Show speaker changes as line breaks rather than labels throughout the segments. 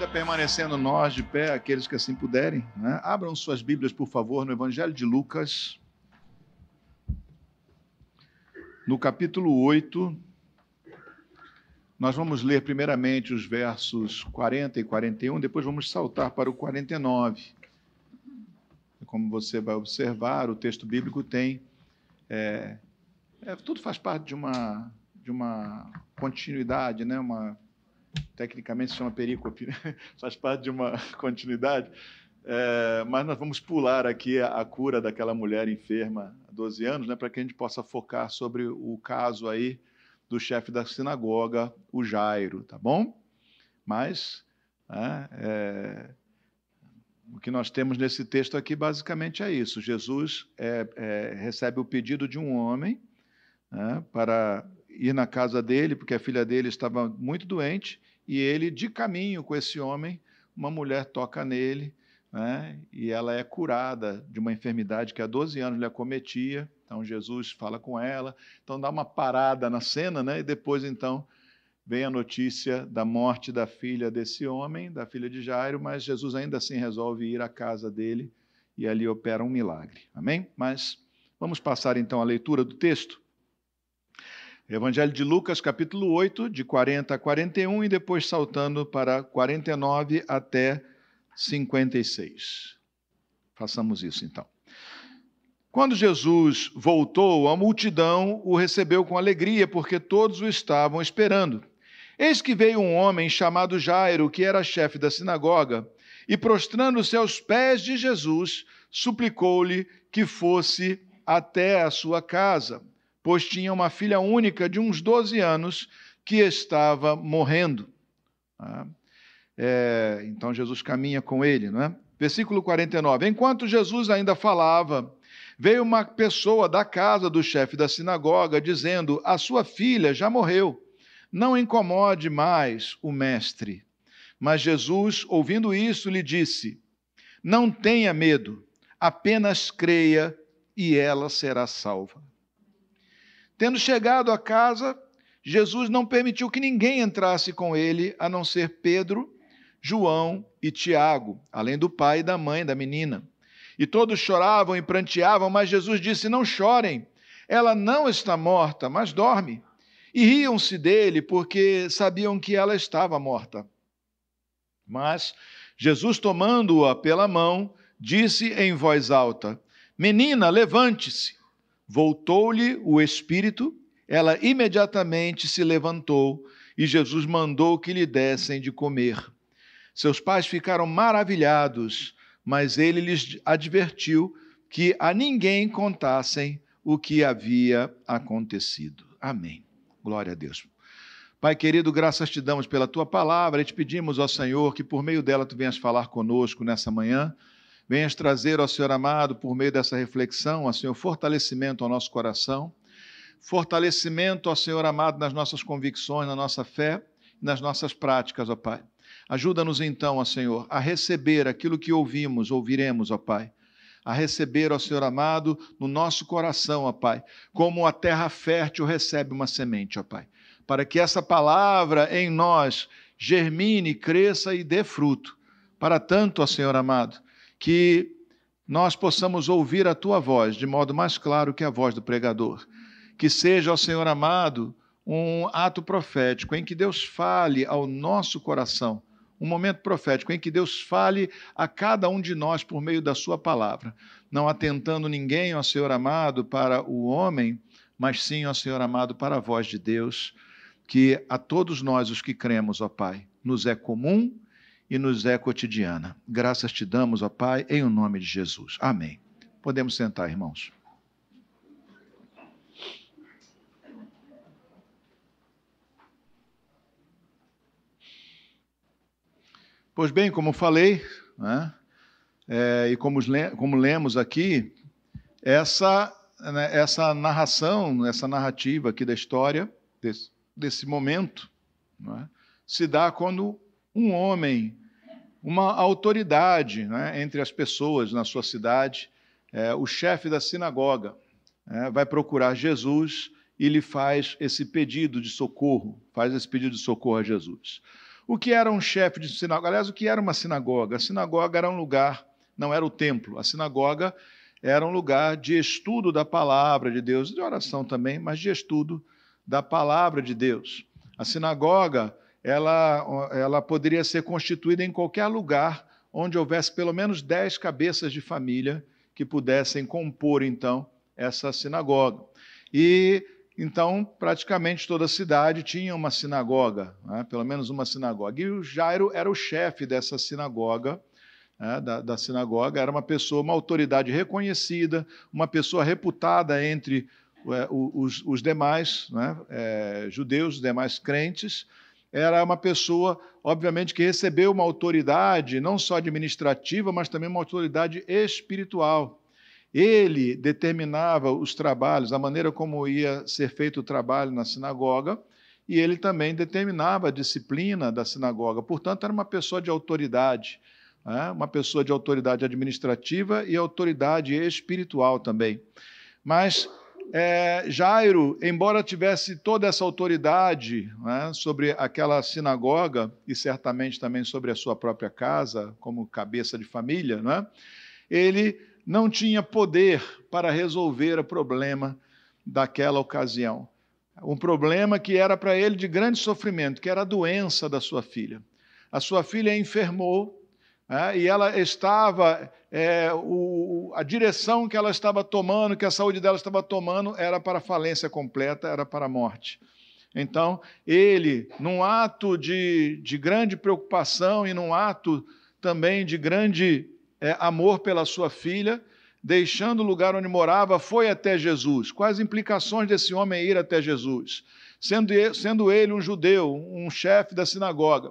Ainda permanecendo nós de pé, aqueles que assim puderem, né? abram suas Bíblias, por favor, no Evangelho de Lucas, no capítulo 8. Nós vamos ler primeiramente os versos 40 e 41, depois vamos saltar para o 49. Como você vai observar, o texto bíblico tem. É, é, tudo faz parte de uma, de uma continuidade, né? uma tecnicamente se chama perícope, né? faz parte de uma continuidade. É, mas nós vamos pular aqui a, a, cura daquela mulher enferma há 12 anos, né, para que a gente possa focar sobre o caso aí do chefe da sinagoga, o Jairo, tá bom? Mas é, é, o que nós temos nesse texto aqui basicamente é isso: Jesus é, é, recebe o pedido de um homem né, para ir na casa dele, porque a filha dele estava muito doente, e ele, de caminho com esse homem, uma mulher toca nele, né, e ela é curada de uma enfermidade que há 12 anos lhe acometia. Então Jesus fala com ela, então dá uma parada na cena, né, e depois então vem a notícia da morte da filha desse homem, da filha de Jairo, mas Jesus ainda assim resolve ir à casa dele e ali opera um milagre. Amém? Mas vamos passar então a leitura do texto. Evangelho de Lucas, capítulo 8, de 40 a 41, e depois saltando para 49 até 56. Façamos isso então. Quando Jesus voltou, a multidão o recebeu com alegria, porque todos o estavam esperando. Eis que veio um homem chamado Jairo, que era chefe da sinagoga, e prostrando-se aos pés de Jesus, suplicou-lhe que fosse até a sua casa pois tinha uma filha única de uns 12 anos que estava morrendo. Ah, é, então Jesus caminha com ele, não é? Versículo 49. Enquanto Jesus ainda falava, veio uma pessoa da casa do chefe da sinagoga dizendo: A sua filha já morreu, não incomode mais o mestre. Mas Jesus, ouvindo isso, lhe disse: Não tenha medo, apenas creia e ela será salva. Tendo chegado à casa, Jesus não permitiu que ninguém entrasse com ele, a não ser Pedro, João e Tiago, além do pai e da mãe da menina. E todos choravam e pranteavam, mas Jesus disse: Não chorem, ela não está morta, mas dorme. E riam-se dele, porque sabiam que ela estava morta. Mas Jesus, tomando-a pela mão, disse em voz alta: Menina, levante-se. Voltou-lhe o espírito, ela imediatamente se levantou e Jesus mandou que lhe dessem de comer. Seus pais ficaram maravilhados, mas ele lhes advertiu que a ninguém contassem o que havia acontecido. Amém. Glória a Deus. Pai querido, graças te damos pela tua palavra e te pedimos, ó Senhor, que por meio dela tu venhas falar conosco nessa manhã venhas trazer ao Senhor amado, por meio dessa reflexão, ao Senhor, fortalecimento ao nosso coração, fortalecimento ao Senhor amado nas nossas convicções, na nossa fé e nas nossas práticas, ó Pai. Ajuda-nos então, ó Senhor, a receber aquilo que ouvimos, ouviremos, ó Pai. A receber, ó Senhor amado, no nosso coração, ó Pai, como a terra fértil recebe uma semente, ó Pai. Para que essa palavra em nós germine, cresça e dê fruto. Para tanto, ó Senhor amado, que nós possamos ouvir a tua voz de modo mais claro que a voz do pregador. Que seja, ó Senhor amado, um ato profético em que Deus fale ao nosso coração, um momento profético em que Deus fale a cada um de nós por meio da sua palavra, não atentando ninguém, ó Senhor amado, para o homem, mas sim, ó Senhor amado, para a voz de Deus, que a todos nós os que cremos, ó Pai, nos é comum e nos é cotidiana. Graças te damos, ó Pai, em o nome de Jesus. Amém. Podemos sentar, irmãos. Pois bem, como falei, né, é, e como, como, lemos aqui, essa, né, essa narração, essa narrativa aqui da história, desse, desse momento, né, se dá quando um homem uma autoridade né, entre as pessoas na sua cidade, é, o chefe da sinagoga, é, vai procurar Jesus e lhe faz esse pedido de socorro, faz esse pedido de socorro a Jesus. O que era um chefe de sinagoga? Aliás, o que era uma sinagoga? A sinagoga era um lugar, não era o templo. A sinagoga era um lugar de estudo da palavra de Deus, de oração também, mas de estudo da palavra de Deus. A sinagoga, ela, ela poderia ser constituída em qualquer lugar onde houvesse pelo menos dez cabeças de família que pudessem compor, então, essa sinagoga. E então, praticamente toda a cidade tinha uma sinagoga, né? pelo menos uma sinagoga. E o Jairo era o chefe dessa sinagoga, né? da, da, sinagoga, era uma pessoa, uma autoridade reconhecida, uma pessoa reputada entre é, os, os, demais né? é, judeus, os demais crentes. Era uma pessoa, obviamente, que recebeu uma autoridade, não só administrativa, mas também uma autoridade espiritual. Ele determinava os trabalhos, a maneira como ia ser feito o trabalho na sinagoga, e ele também determinava a disciplina da sinagoga. Portanto, era uma pessoa de autoridade, né? uma pessoa de autoridade administrativa e autoridade espiritual também. Mas é, Jairo, embora tivesse toda essa autoridade né, sobre aquela sinagoga e certamente também sobre a sua própria casa, como cabeça de família, né, ele não tinha poder para resolver o problema daquela ocasião. Um problema que era para ele de grande sofrimento, que era a doença da sua filha. A sua filha enfermou é, e ela estava, é, o, a direção que ela estava tomando, que a saúde dela estava tomando, era para falência completa, era para a morte. Então, ele, num ato de, de grande preocupação e num ato também de grande é, amor pela sua filha, deixando o lugar onde morava, foi até Jesus. Quais as implicações desse homem ir até Jesus? Sendo sendo ele um judeu, um chefe da sinagoga,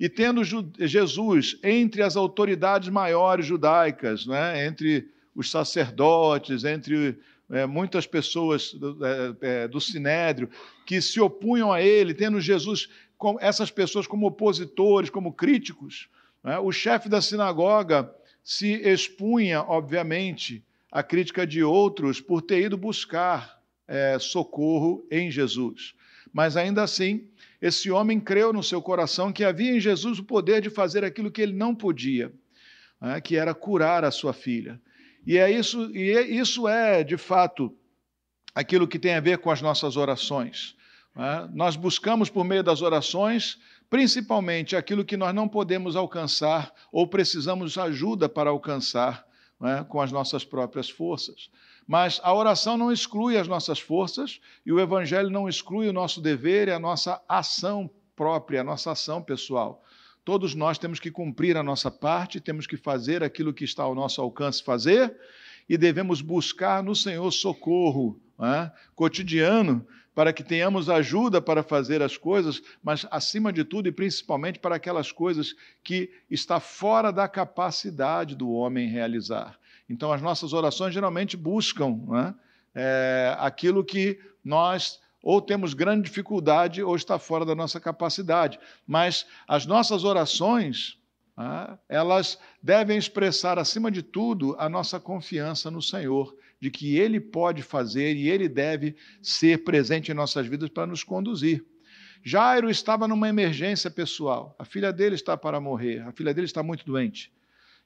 e tendo Jesus entre as autoridades maiores judaicas, né, entre os sacerdotes, entre é, muitas pessoas do, é, é do Sinédrio que se opunham a ele, tendo Jesus, com essas pessoas como opositores, como críticos, né, o chefe da sinagoga se expunha, obviamente, à crítica de outros por ter ido buscar é, socorro em Jesus. Mas ainda assim, esse homem creu no seu coração que havia em Jesus o poder de fazer aquilo que ele não podia, né, que era curar a sua filha. E é isso, e é, isso é, de fato, aquilo que tem a ver com as nossas orações. Né? Nós buscamos, por meio das orações, principalmente aquilo que nós não podemos alcançar ou precisamos ajuda para alcançar é? com as nossas próprias forças. Mas a oração não exclui as nossas forças e o Evangelho não exclui o nosso dever e a nossa ação própria, a nossa ação pessoal. Todos nós temos que cumprir a nossa parte, temos que fazer aquilo que está ao nosso alcance fazer e devemos buscar no Senhor socorro é? cotidiano para que tenhamos ajuda para fazer as coisas, mas acima de tudo e principalmente para aquelas coisas que está fora da capacidade do homem realizar. Então, as nossas orações geralmente buscam né, é, aquilo que nós ou temos grande dificuldade ou está fora da nossa capacidade. Mas as nossas orações, né, elas devem expressar, acima de tudo, a nossa confiança no Senhor de que Ele pode fazer e Ele deve ser presente em nossas vidas para nos conduzir. Jairo estava numa emergência pessoal. A filha dele está para morrer, a filha dele está muito doente.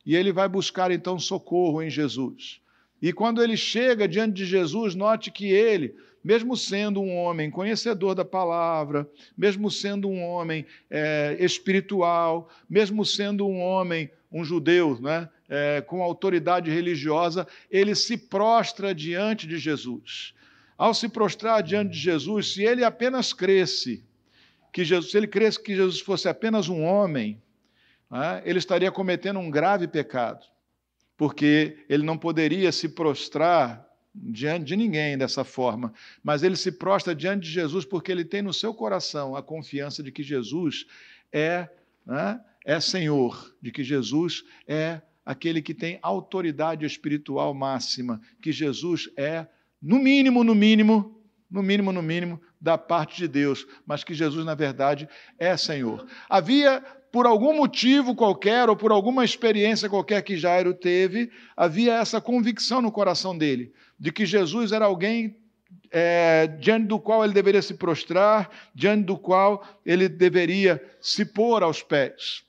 E ele vai buscar então socorro em Jesus. E quando ele chega diante de Jesus, note que ele, mesmo sendo um homem conhecedor da palavra, mesmo sendo um homem é, espiritual, mesmo sendo um homem, um judeu, né, é, com autoridade religiosa, ele se prostra diante de Jesus. Ao se prostrar diante de Jesus, se ele apenas cresce, que Jesus, se ele cresce que Jesus fosse apenas um homem, né, ele estaria cometendo um grave pecado, porque ele não poderia se prostrar diante de ninguém dessa forma, mas ele se prostra diante de Jesus porque ele tem no seu coração a confiança de que Jesus é, né, é Senhor, de que Jesus é aquele que tem autoridade espiritual máxima, que Jesus é, no mínimo, no mínimo, no mínimo, no mínimo, da parte de Deus, mas que Jesus, na verdade, é Senhor. Havia, por algum motivo qualquer, ou por alguma experiência qualquer que Jairo teve, havia essa convicção no coração dele, de que Jesus era alguém é, diante do qual ele deveria se prostrar, diante do qual ele deveria se pôr aos pés.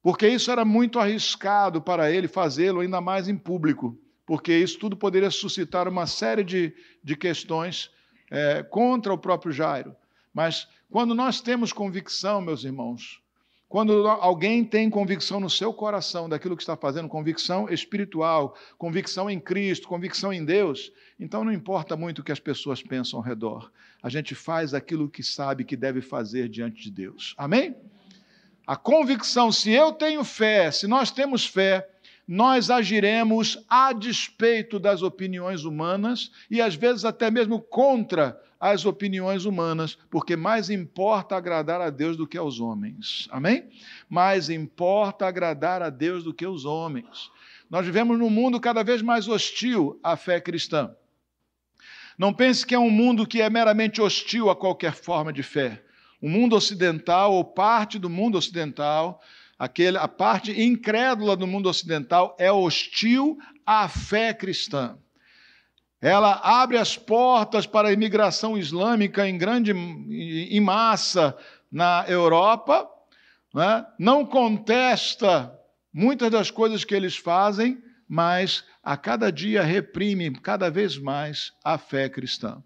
Porque isso era muito arriscado para ele fazê-lo, ainda mais em público, porque isso tudo poderia suscitar uma série de, de questões é, contra o próprio Jairo. Mas quando nós temos convicção, meus irmãos, quando alguém tem convicção no seu coração daquilo que está fazendo, convicção espiritual, convicção em Cristo, convicção em Deus, então não importa muito o que as pessoas pensam ao redor. A gente faz aquilo que sabe que deve fazer diante de Deus. Amém? A convicção, se eu tenho fé, se nós temos fé, nós agiremos a despeito das opiniões humanas e às vezes até mesmo contra as opiniões humanas, porque mais importa agradar a Deus do que aos homens. Amém? Mais importa agradar a Deus do que os homens. Nós vivemos num mundo cada vez mais hostil à fé cristã. Não pense que é um mundo que é meramente hostil a qualquer forma de fé. O mundo ocidental, ou parte do mundo ocidental, aquele, a parte incrédula do mundo ocidental, é hostil à fé cristã. Ela abre as portas para a imigração islâmica em grande em massa na Europa, né? não contesta muitas das coisas que eles fazem, mas a cada dia reprime cada vez mais a fé cristã.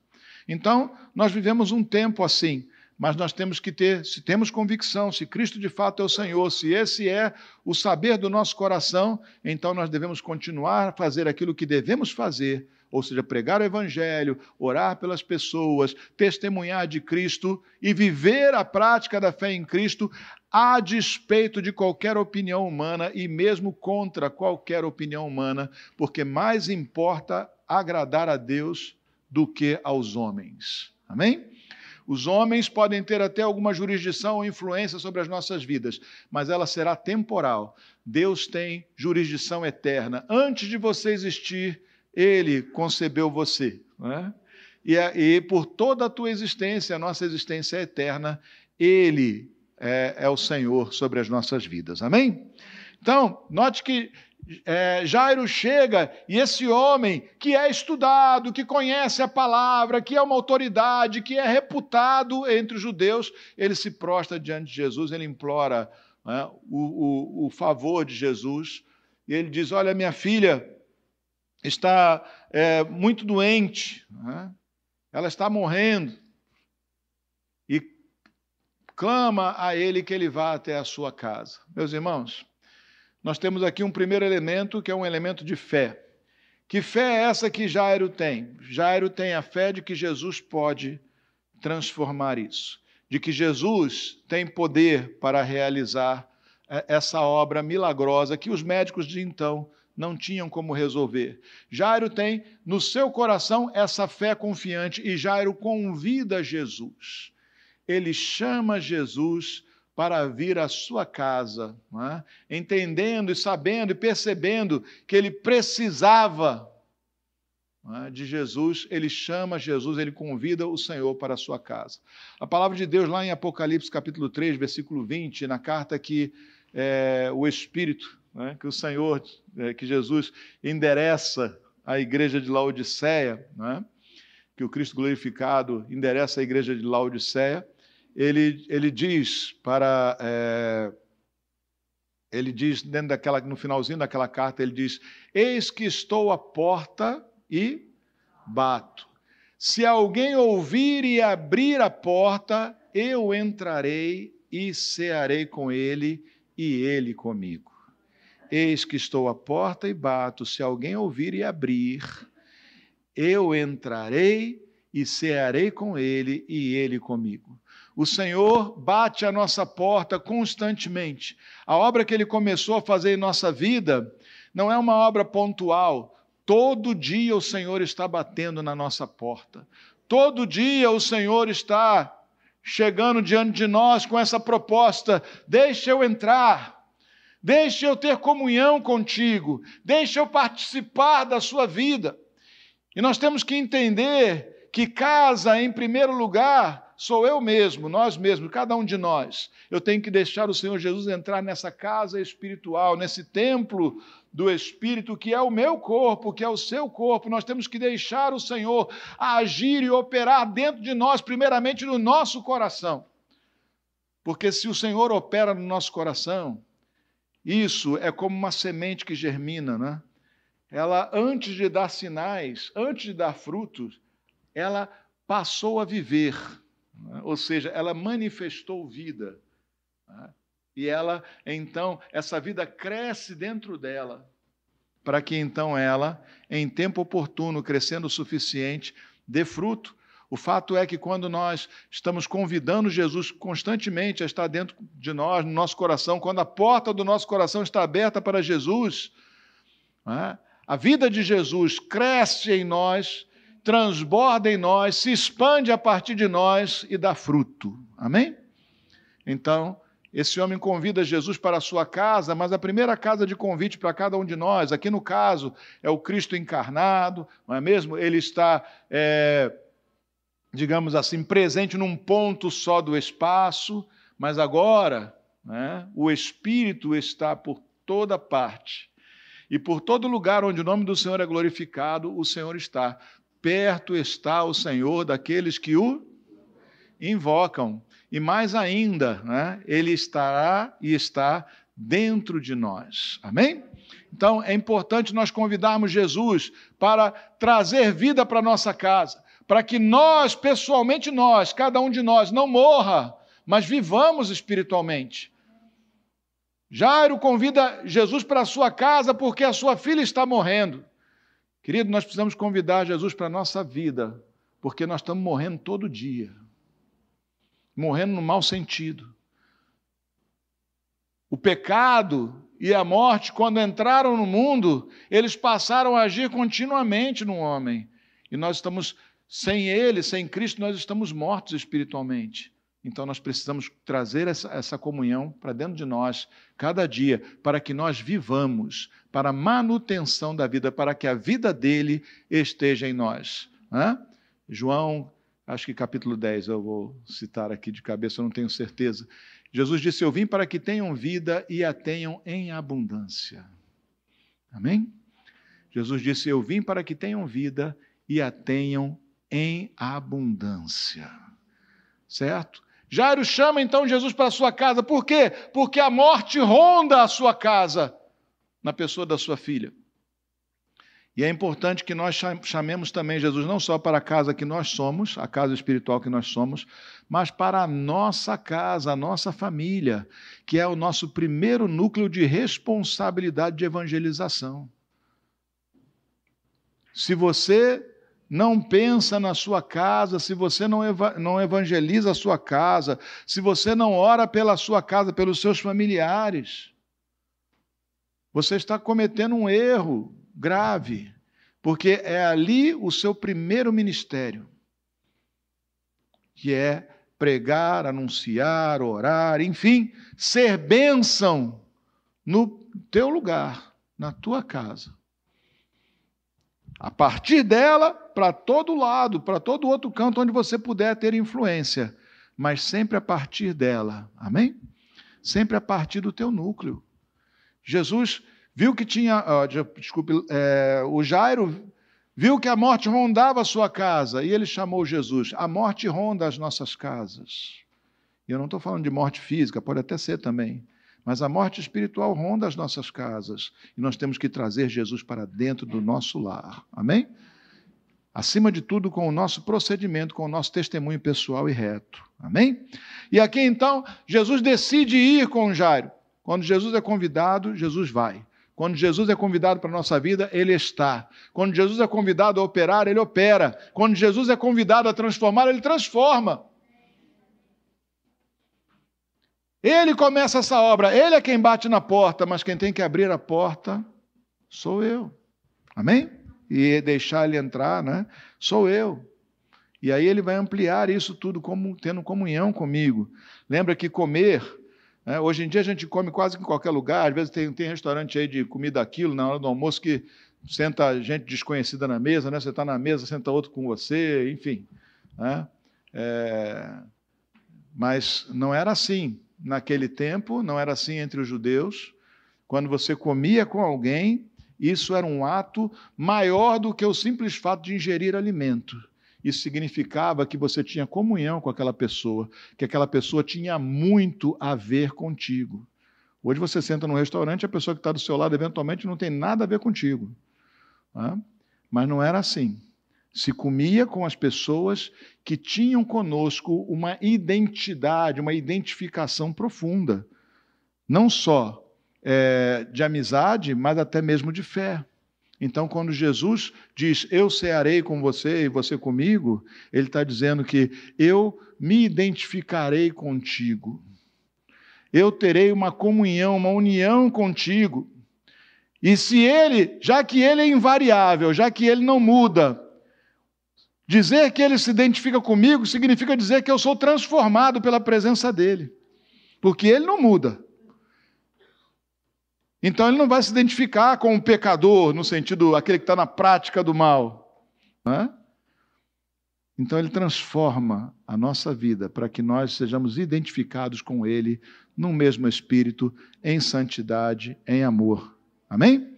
Então, nós vivemos um tempo assim, mas nós temos que ter, se temos convicção, se Cristo de fato é o Senhor, se esse é o saber do nosso coração, então nós devemos continuar a fazer aquilo que devemos fazer ou seja, pregar o Evangelho, orar pelas pessoas, testemunhar de Cristo e viver a prática da fé em Cristo a despeito de qualquer opinião humana e mesmo contra qualquer opinião humana, porque mais importa agradar a Deus do que aos homens. Amém? Os homens podem ter até alguma jurisdição ou influência sobre as nossas vidas, mas ela será temporal. Deus tem jurisdição eterna. Antes de você existir, ele concebeu você. Né? E, e, por toda a tua existência, a nossa existência é eterna, Ele é, é o Senhor sobre as nossas vidas. Amém? Então, note que é, Jairo chega e esse homem que é estudado, que conhece a palavra, que é uma autoridade, que é reputado entre os judeus, ele se prostra diante de Jesus, ele implora né, o, o, o favor de Jesus, e ele diz: Olha, minha filha, está é, muito doente, né? ela está morrendo, e clama a ele que ele vá até a sua casa. Meus irmãos, nós temos aqui um primeiro elemento que é um elemento de fé. Que fé é essa que Jairo tem? Jairo tem a fé de que Jesus pode transformar isso, de que Jesus tem poder para realizar é, essa obra milagrosa que os médicos de então não tinham como resolver. Jairo tem no seu coração essa fé confiante e Jairo convida Jesus. Ele chama Jesus para vir à sua casa, é? entendendo e sabendo e percebendo que ele precisava é? de Jesus, ele chama Jesus, ele convida o Senhor para a sua casa. A palavra de Deus, lá em Apocalipse capítulo 3, versículo 20, na carta que é, o Espírito né, que o Senhor, é, que Jesus endereça à igreja de Laodiceia, né, que o Cristo glorificado endereça à igreja de Laodiceia, ele, ele diz para. É, ele diz, dentro daquela, no finalzinho daquela carta, ele diz: Eis que estou à porta e bato. Se alguém ouvir e abrir a porta, eu entrarei e cearei com ele e ele comigo. Eis que estou à porta e bato, se alguém ouvir e abrir, eu entrarei e cearei com ele e ele comigo. O Senhor bate a nossa porta constantemente. A obra que ele começou a fazer em nossa vida não é uma obra pontual. Todo dia o Senhor está batendo na nossa porta. Todo dia o Senhor está chegando diante de nós com essa proposta: deixa eu entrar. Deixe eu ter comunhão contigo, deixe eu participar da sua vida. E nós temos que entender que casa, em primeiro lugar, sou eu mesmo, nós mesmos, cada um de nós. Eu tenho que deixar o Senhor Jesus entrar nessa casa espiritual, nesse templo do Espírito, que é o meu corpo, que é o seu corpo. Nós temos que deixar o Senhor agir e operar dentro de nós, primeiramente no nosso coração. Porque se o Senhor opera no nosso coração, isso é como uma semente que germina, né? Ela, antes de dar sinais, antes de dar frutos, ela passou a viver, né? ou seja, ela manifestou vida. Né? E ela, então, essa vida cresce dentro dela, para que então ela, em tempo oportuno, crescendo o suficiente, dê fruto. O fato é que quando nós estamos convidando Jesus constantemente a estar dentro de nós, no nosso coração, quando a porta do nosso coração está aberta para Jesus, né? a vida de Jesus cresce em nós transborda em nós, se expande a partir de nós e dá fruto. Amém? Então, esse homem convida Jesus para a sua casa, mas a primeira casa de convite para cada um de nós, aqui no caso, é o Cristo encarnado, não é mesmo? Ele está, é, digamos assim, presente num ponto só do espaço, mas agora né, o Espírito está por toda parte. E por todo lugar onde o nome do Senhor é glorificado, o Senhor está perto está o Senhor daqueles que o invocam. E mais ainda, né, ele estará e está dentro de nós. Amém? Então é importante nós convidarmos Jesus para trazer vida para nossa casa, para que nós, pessoalmente nós, cada um de nós, não morra, mas vivamos espiritualmente. Jairo convida Jesus para a sua casa porque a sua filha está morrendo. Querido, nós precisamos convidar Jesus para a nossa vida, porque nós estamos morrendo todo dia morrendo no mau sentido. O pecado e a morte, quando entraram no mundo, eles passaram a agir continuamente no homem. E nós estamos, sem Ele, sem Cristo, nós estamos mortos espiritualmente. Então nós precisamos trazer essa, essa comunhão para dentro de nós, cada dia, para que nós vivamos, para a manutenção da vida, para que a vida dele esteja em nós. Hã? João, acho que capítulo 10, eu vou citar aqui de cabeça, eu não tenho certeza. Jesus disse: Eu vim para que tenham vida e a tenham em abundância. Amém? Jesus disse: Eu vim para que tenham vida e a tenham em abundância. Certo? Jairo chama então Jesus para a sua casa, por quê? Porque a morte ronda a sua casa, na pessoa da sua filha. E é importante que nós chamemos também Jesus não só para a casa que nós somos, a casa espiritual que nós somos, mas para a nossa casa, a nossa família, que é o nosso primeiro núcleo de responsabilidade de evangelização. Se você não pensa na sua casa, se você não, eva não evangeliza a sua casa, se você não ora pela sua casa, pelos seus familiares, você está cometendo um erro grave, porque é ali o seu primeiro ministério, que é pregar, anunciar, orar, enfim, ser bênção no teu lugar, na tua casa. A partir dela, para todo lado, para todo outro canto onde você puder ter influência, mas sempre a partir dela. Amém? Sempre a partir do teu núcleo. Jesus viu que tinha, desculpe, é, o Jairo viu que a morte rondava a sua casa e ele chamou Jesus. A morte ronda as nossas casas. E eu não estou falando de morte física, pode até ser também. Mas a morte espiritual ronda as nossas casas e nós temos que trazer Jesus para dentro do nosso lar. Amém? Acima de tudo, com o nosso procedimento, com o nosso testemunho pessoal e reto. Amém? E aqui então, Jesus decide ir com Jairo. Quando Jesus é convidado, Jesus vai. Quando Jesus é convidado para a nossa vida, ele está. Quando Jesus é convidado a operar, ele opera. Quando Jesus é convidado a transformar, ele transforma. Ele começa essa obra, ele é quem bate na porta, mas quem tem que abrir a porta sou eu. Amém? E deixar ele entrar, né? Sou eu. E aí ele vai ampliar isso tudo como tendo comunhão comigo. Lembra que comer, né? hoje em dia a gente come quase em qualquer lugar, às vezes tem, tem restaurante aí de comida aquilo na hora do almoço que senta gente desconhecida na mesa, né? Você está na mesa, senta outro com você, enfim. Né? É, mas não era assim. Naquele tempo, não era assim entre os judeus. Quando você comia com alguém, isso era um ato maior do que o simples fato de ingerir alimento. Isso significava que você tinha comunhão com aquela pessoa, que aquela pessoa tinha muito a ver contigo. Hoje você senta num restaurante, a pessoa que está do seu lado eventualmente não tem nada a ver contigo. Tá? Mas não era assim. Se comia com as pessoas que tinham conosco uma identidade, uma identificação profunda. Não só é, de amizade, mas até mesmo de fé. Então, quando Jesus diz, Eu cearei com você e você comigo, ele está dizendo que eu me identificarei contigo eu terei uma comunhão, uma união contigo. E se ele, já que ele é invariável, já que ele não muda, dizer que ele se identifica comigo significa dizer que eu sou transformado pela presença dele, porque ele não muda. Então ele não vai se identificar com o pecador, no sentido aquele que está na prática do mal. Né? Então ele transforma a nossa vida para que nós sejamos identificados com ele no mesmo espírito, em santidade, em amor. Amém?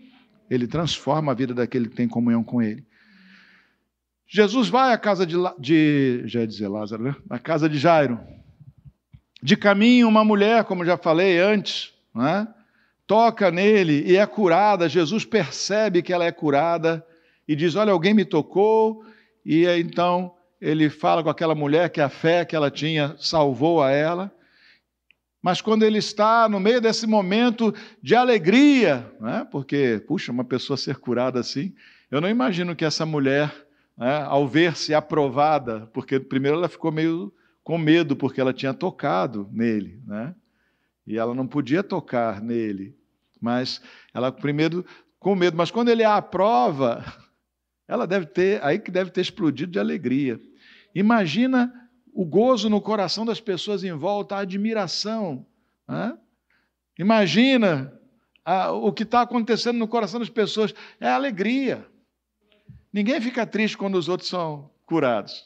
Ele transforma a vida daquele que tem comunhão com ele. Jesus vai à casa de, de já ia dizer Lázaro, né? À casa de Jairo. De caminho, uma mulher, como já falei antes, né? Toca nele e é curada. Jesus percebe que ela é curada e diz: Olha, alguém me tocou. E então ele fala com aquela mulher que a fé que ela tinha salvou a ela. Mas quando ele está no meio desse momento de alegria, né? porque, puxa, uma pessoa ser curada assim, eu não imagino que essa mulher, né, ao ver-se aprovada, porque primeiro ela ficou meio com medo, porque ela tinha tocado nele, né? E ela não podia tocar nele, mas ela primeiro com medo, mas quando ele a aprova, ela deve ter, aí que deve ter explodido de alegria. Imagina o gozo no coração das pessoas em volta, a admiração. Né? Imagina a, o que está acontecendo no coração das pessoas, é alegria. Ninguém fica triste quando os outros são curados,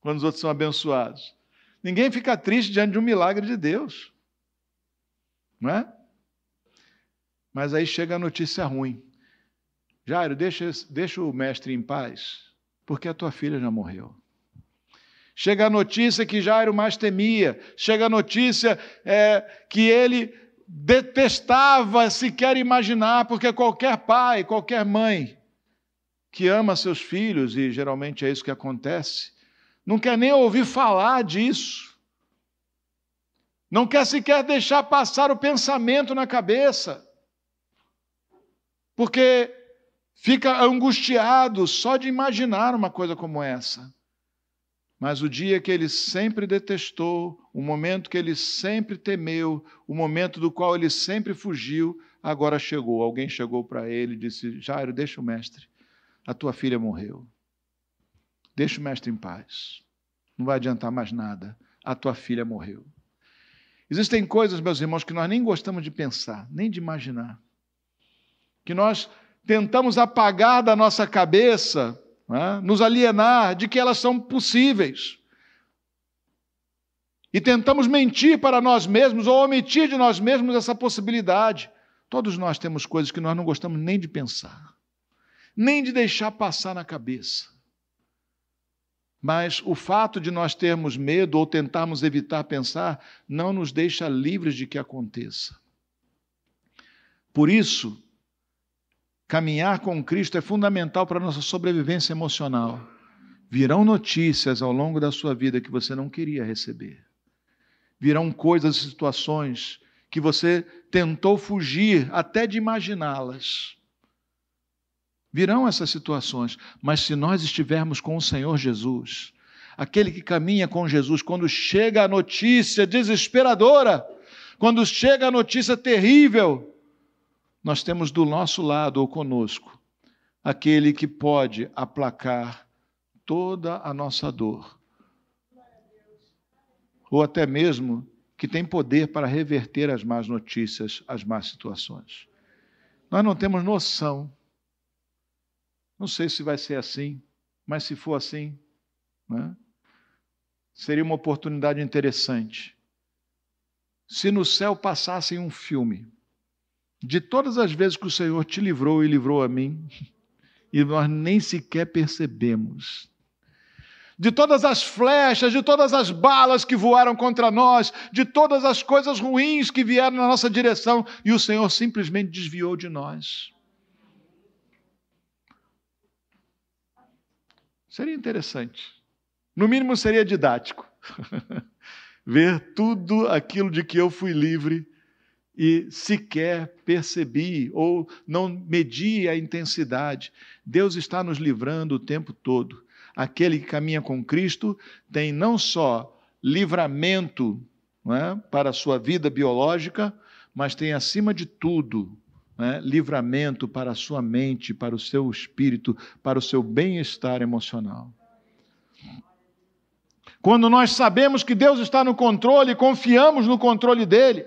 quando os outros são abençoados. Ninguém fica triste diante de um milagre de Deus. Não é? Mas aí chega a notícia ruim. Jairo, deixa, deixa o mestre em paz, porque a tua filha já morreu. Chega a notícia que Jairo mais temia, chega a notícia é, que ele detestava sequer imaginar, porque qualquer pai, qualquer mãe que ama seus filhos, e geralmente é isso que acontece, não quer nem ouvir falar disso, não quer sequer deixar passar o pensamento na cabeça, porque fica angustiado só de imaginar uma coisa como essa. Mas o dia que ele sempre detestou, o momento que ele sempre temeu, o momento do qual ele sempre fugiu, agora chegou. Alguém chegou para ele e disse: Jairo, deixa o mestre, a tua filha morreu. Deixa o mestre em paz. Não vai adiantar mais nada. A tua filha morreu. Existem coisas, meus irmãos, que nós nem gostamos de pensar, nem de imaginar. Que nós tentamos apagar da nossa cabeça né, nos alienar de que elas são possíveis. E tentamos mentir para nós mesmos ou omitir de nós mesmos essa possibilidade. Todos nós temos coisas que nós não gostamos nem de pensar, nem de deixar passar na cabeça. Mas o fato de nós termos medo ou tentarmos evitar pensar não nos deixa livres de que aconteça. Por isso, Caminhar com Cristo é fundamental para a nossa sobrevivência emocional. Virão notícias ao longo da sua vida que você não queria receber. Virão coisas e situações que você tentou fugir até de imaginá-las. Virão essas situações, mas se nós estivermos com o Senhor Jesus, aquele que caminha com Jesus, quando chega a notícia desesperadora, quando chega a notícia terrível, nós temos do nosso lado ou conosco aquele que pode aplacar toda a nossa dor. Ou até mesmo que tem poder para reverter as más notícias, as más situações. Nós não temos noção. Não sei se vai ser assim, mas se for assim, né? seria uma oportunidade interessante se no céu passassem um filme de todas as vezes que o Senhor te livrou e livrou a mim, e nós nem sequer percebemos. De todas as flechas, de todas as balas que voaram contra nós, de todas as coisas ruins que vieram na nossa direção, e o Senhor simplesmente desviou de nós. Seria interessante. No mínimo, seria didático. Ver tudo aquilo de que eu fui livre e sequer percebi ou não medi a intensidade. Deus está nos livrando o tempo todo. Aquele que caminha com Cristo tem não só livramento é, para a sua vida biológica, mas tem, acima de tudo, é, livramento para a sua mente, para o seu espírito, para o seu bem-estar emocional. Quando nós sabemos que Deus está no controle, confiamos no controle dele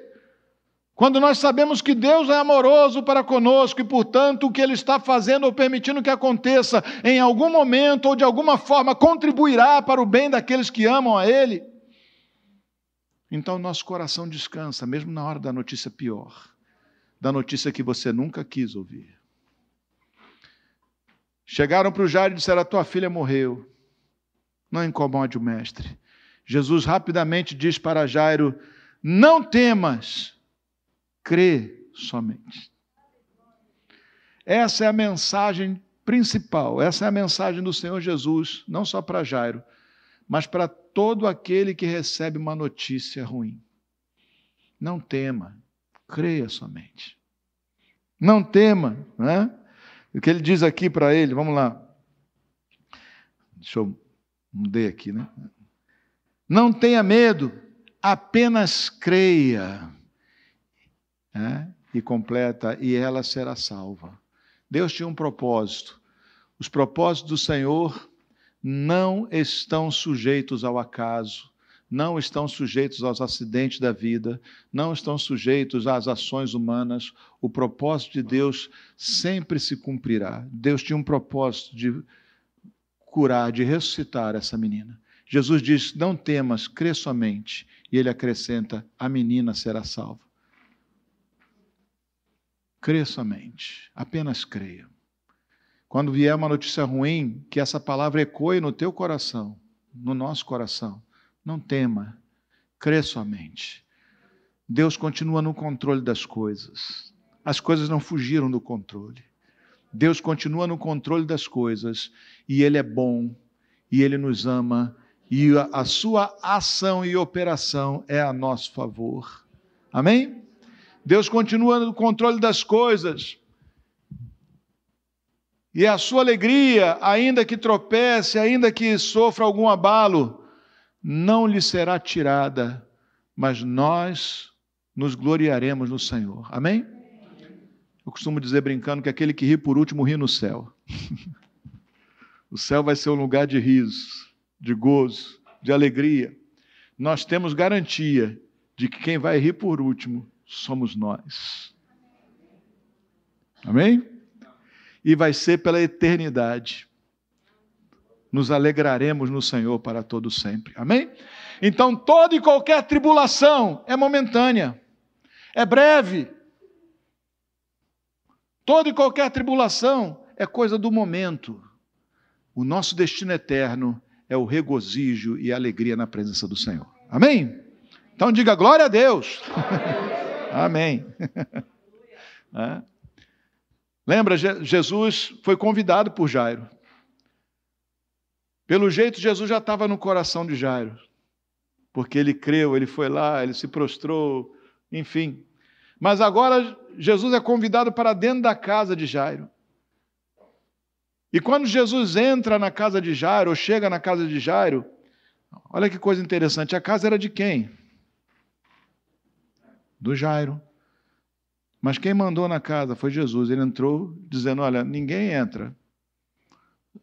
quando nós sabemos que Deus é amoroso para conosco e, portanto, o que Ele está fazendo ou permitindo que aconteça em algum momento ou de alguma forma contribuirá para o bem daqueles que amam a Ele, então nosso coração descansa, mesmo na hora da notícia pior, da notícia que você nunca quis ouvir. Chegaram para o Jairo e disseram: A tua filha morreu. Não incomode o mestre. Jesus rapidamente diz para Jairo: Não temas crê somente. Essa é a mensagem principal, essa é a mensagem do Senhor Jesus, não só para Jairo, mas para todo aquele que recebe uma notícia ruim. Não tema, creia somente. Não tema, né? O que ele diz aqui para ele, vamos lá. Deixa eu mudei aqui, né? Não tenha medo, apenas creia né? e completa, e ela será salva. Deus tinha um propósito. Os propósitos do Senhor não estão sujeitos ao acaso, não estão sujeitos aos acidentes da vida, não estão sujeitos às ações humanas. O propósito de Deus sempre se cumprirá. Deus tinha um propósito de curar, de ressuscitar essa menina. Jesus diz: Não temas, crê somente. E ele acrescenta: A menina será salva. Crê somente, apenas creia. Quando vier uma notícia ruim, que essa palavra ecoe no teu coração, no nosso coração. Não tema, crê somente. Deus continua no controle das coisas. As coisas não fugiram do controle. Deus continua no controle das coisas e Ele é bom e Ele nos ama e a sua ação e operação é a nosso favor. Amém? Deus continua no controle das coisas. E a sua alegria, ainda que tropece, ainda que sofra algum abalo, não lhe será tirada, mas nós nos gloriaremos no Senhor. Amém? Eu costumo dizer brincando que aquele que ri por último ri no céu. o céu vai ser um lugar de riso, de gozo, de alegria. Nós temos garantia de que quem vai rir por último somos nós. Amém? E vai ser pela eternidade. Nos alegraremos no Senhor para todo sempre. Amém? Então, toda e qualquer tribulação é momentânea, é breve. Toda e qualquer tribulação é coisa do momento. O nosso destino eterno é o regozijo e a alegria na presença do Senhor. Amém? Então diga glória a Deus. Amém. é. Lembra, Jesus foi convidado por Jairo. Pelo jeito, Jesus já estava no coração de Jairo, porque ele creu, ele foi lá, ele se prostrou, enfim. Mas agora Jesus é convidado para dentro da casa de Jairo. E quando Jesus entra na casa de Jairo, ou chega na casa de Jairo, olha que coisa interessante, a casa era de quem? do Jairo. Mas quem mandou na casa foi Jesus. Ele entrou dizendo: Olha, ninguém entra.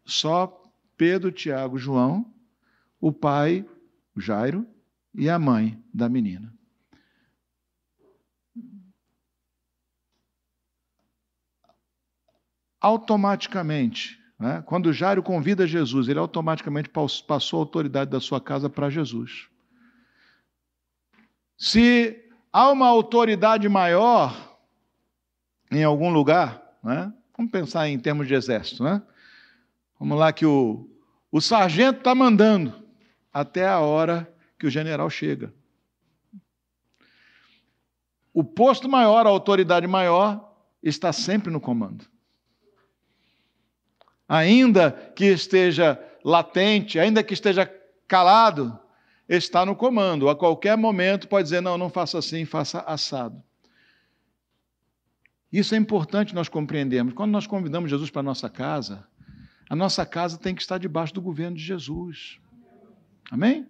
Só Pedro, Tiago, João, o pai, Jairo, e a mãe da menina. Automaticamente, Né? Quando Jairo convida Jesus, ele automaticamente passou a autoridade da sua casa para Jesus. Se há uma autoridade maior em algum lugar, né? vamos pensar em termos de exército, né? Vamos lá que o, o sargento está mandando até a hora que o general chega. O posto maior, a autoridade maior, está sempre no comando ainda que esteja latente, ainda que esteja calado, está no comando. A qualquer momento pode dizer: não, não faça assim, faça assado. Isso é importante nós compreendermos. Quando nós convidamos Jesus para a nossa casa, a nossa casa tem que estar debaixo do governo de Jesus. Amém?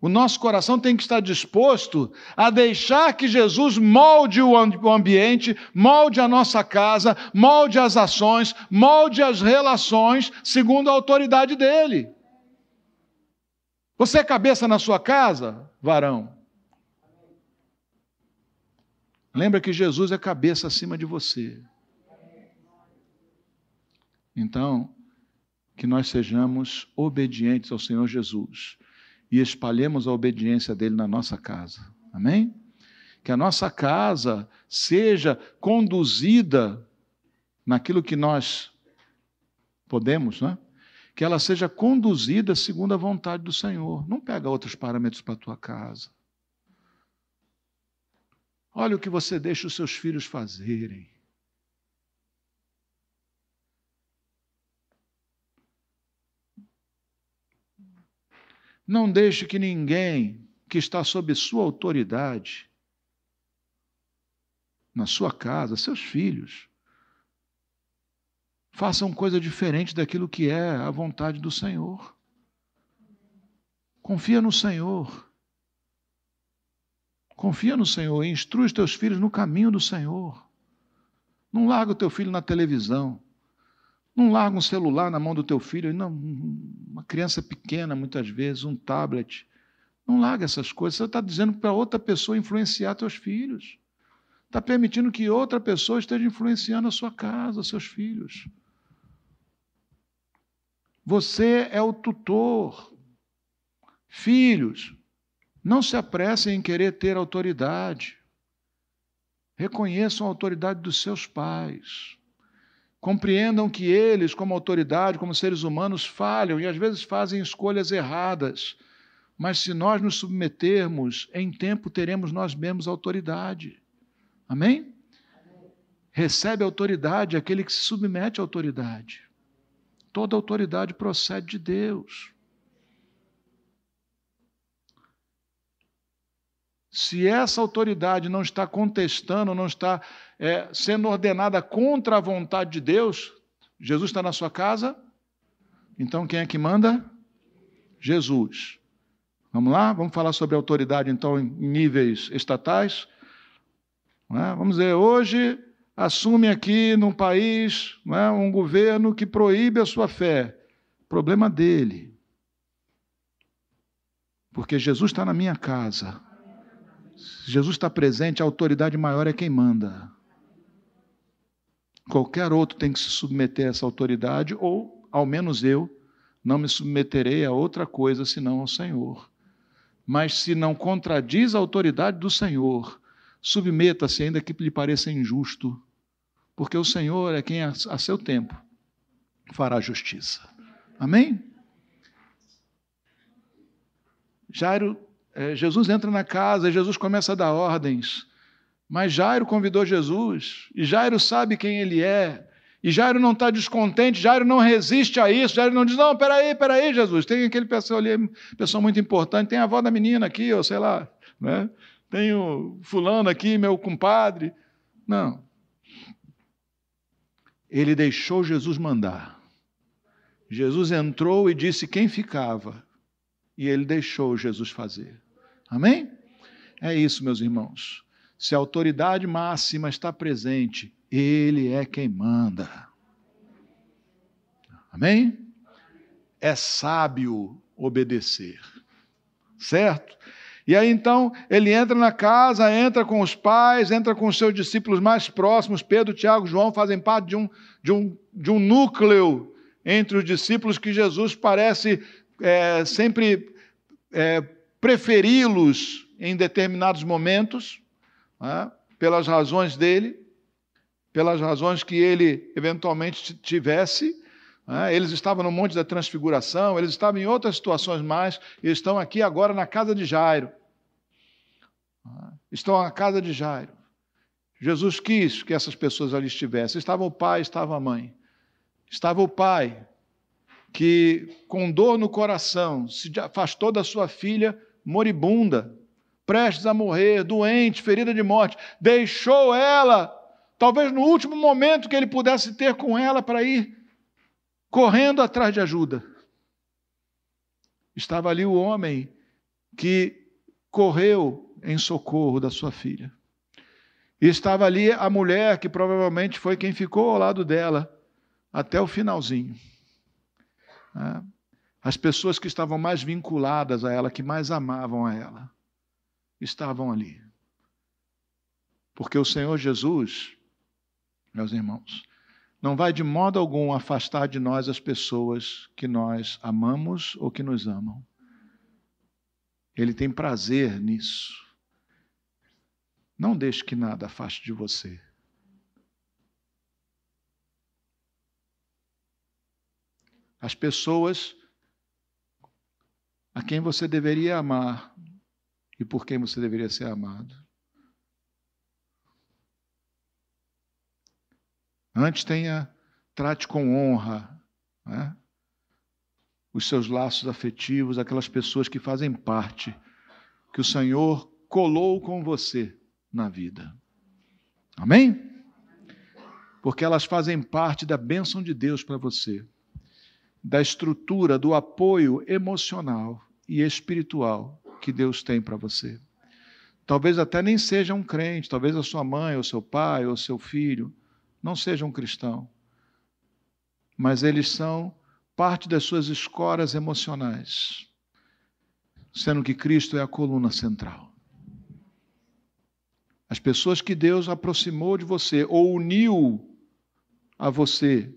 O nosso coração tem que estar disposto a deixar que Jesus molde o ambiente, molde a nossa casa, molde as ações, molde as relações segundo a autoridade dele. Você é cabeça na sua casa, varão? Lembra que Jesus é cabeça acima de você. Então, que nós sejamos obedientes ao Senhor Jesus e espalhemos a obediência dele na nossa casa. Amém? Que a nossa casa seja conduzida naquilo que nós podemos, né? Que ela seja conduzida segundo a vontade do Senhor. Não pega outros parâmetros para a tua casa. Olha o que você deixa os seus filhos fazerem. Não deixe que ninguém que está sob sua autoridade, na sua casa, seus filhos, façam coisa diferente daquilo que é a vontade do Senhor. Confia no Senhor. Confia no Senhor e instrui os teus filhos no caminho do Senhor. Não larga o teu filho na televisão. Não larga um celular na mão do teu filho, não, uma criança pequena, muitas vezes, um tablet. Não larga essas coisas. Você está dizendo para outra pessoa influenciar teus filhos. Está permitindo que outra pessoa esteja influenciando a sua casa, seus filhos. Você é o tutor. Filhos, não se apressem em querer ter autoridade. Reconheçam a autoridade dos seus pais. Compreendam que eles, como autoridade, como seres humanos, falham e às vezes fazem escolhas erradas. Mas se nós nos submetermos, em tempo teremos nós mesmos autoridade. Amém? Recebe autoridade aquele que se submete à autoridade. Toda autoridade procede de Deus. Se essa autoridade não está contestando, não está é, sendo ordenada contra a vontade de Deus, Jesus está na sua casa? Então quem é que manda? Jesus. Vamos lá? Vamos falar sobre autoridade, então, em níveis estatais. É? Vamos dizer, hoje assume aqui num país é, um governo que proíbe a sua fé. Problema dele. Porque Jesus está na minha casa. Jesus está presente, a autoridade maior é quem manda. Qualquer outro tem que se submeter a essa autoridade, ou, ao menos eu, não me submeterei a outra coisa senão ao Senhor. Mas se não contradiz a autoridade do Senhor, submeta-se, ainda que lhe pareça injusto, porque o Senhor é quem, a seu tempo, fará justiça. Amém? Jairo, é, Jesus entra na casa, Jesus começa a dar ordens. Mas Jairo convidou Jesus, e Jairo sabe quem ele é, e Jairo não está descontente, Jairo não resiste a isso, Jairo não diz, não, peraí, peraí, Jesus, tem aquele pessoa ali, pessoa muito importante, tem a avó da menina aqui, ou sei lá, né? tem o fulano aqui, meu compadre. Não. Ele deixou Jesus mandar. Jesus entrou e disse quem ficava, e ele deixou Jesus fazer. Amém? É isso, meus irmãos. Se a autoridade máxima está presente, ele é quem manda. Amém? É sábio obedecer. Certo? E aí então ele entra na casa, entra com os pais, entra com os seus discípulos mais próximos, Pedro, Tiago, João, fazem parte de um, de um, de um núcleo entre os discípulos que Jesus parece é, sempre é, preferi-los em determinados momentos, né, pelas razões dele, pelas razões que ele eventualmente tivesse. Né, eles estavam no Monte da Transfiguração, eles estavam em outras situações mais, e estão aqui agora na casa de Jairo. Né, estão na casa de Jairo. Jesus quis que essas pessoas ali estivessem. Estava o pai, estava a mãe. Estava o pai, que com dor no coração se afastou da sua filha moribunda, prestes a morrer, doente, ferida de morte, deixou ela, talvez no último momento que ele pudesse ter com ela para ir correndo atrás de ajuda. Estava ali o homem que correu em socorro da sua filha. E estava ali a mulher que provavelmente foi quem ficou ao lado dela até o finalzinho. É. As pessoas que estavam mais vinculadas a ela, que mais amavam a ela, estavam ali. Porque o Senhor Jesus, meus irmãos, não vai de modo algum afastar de nós as pessoas que nós amamos ou que nos amam. Ele tem prazer nisso. Não deixe que nada afaste de você. As pessoas a quem você deveria amar e por quem você deveria ser amado. Antes tenha, trate com honra né? os seus laços afetivos, aquelas pessoas que fazem parte, que o Senhor colou com você na vida. Amém? Porque elas fazem parte da bênção de Deus para você, da estrutura, do apoio emocional e espiritual que Deus tem para você. Talvez até nem seja um crente, talvez a sua mãe, ou seu pai, ou seu filho não seja um cristão, mas eles são parte das suas escoras emocionais, sendo que Cristo é a coluna central. As pessoas que Deus aproximou de você ou uniu a você